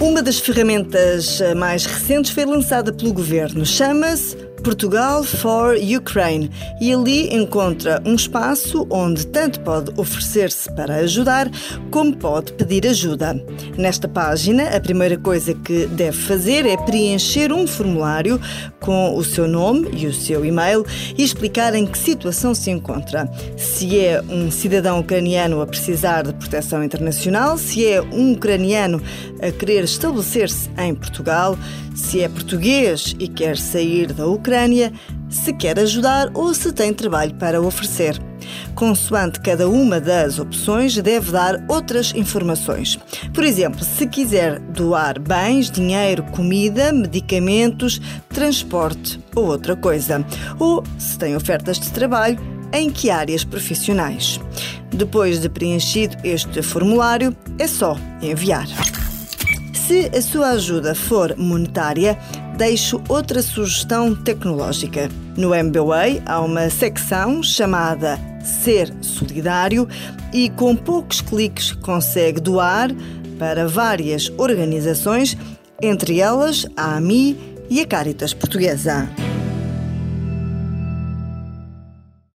Uma das ferramentas mais recentes foi lançada pelo governo. Chama-se Portugal for Ukraine e ali encontra um espaço onde tanto pode oferecer-se para ajudar como pode pedir ajuda. Nesta página, a primeira coisa que deve fazer é preencher um formulário com o seu nome e o seu e-mail e explicar em que situação se encontra. Se é um cidadão ucraniano a precisar de proteção internacional, se é um ucraniano a querer estabelecer-se em Portugal, se é português e quer sair da Ucrânia, se quer ajudar ou se tem trabalho para oferecer. Consoante cada uma das opções, deve dar outras informações. Por exemplo, se quiser doar bens, dinheiro, comida, medicamentos, transporte ou outra coisa. Ou se tem ofertas de trabalho, em que áreas profissionais. Depois de preenchido este formulário, é só enviar. Se a sua ajuda for monetária, deixo outra sugestão tecnológica. No MBWay há uma secção chamada Ser Solidário e com poucos cliques consegue doar para várias organizações, entre elas a AMI e a Caritas Portuguesa.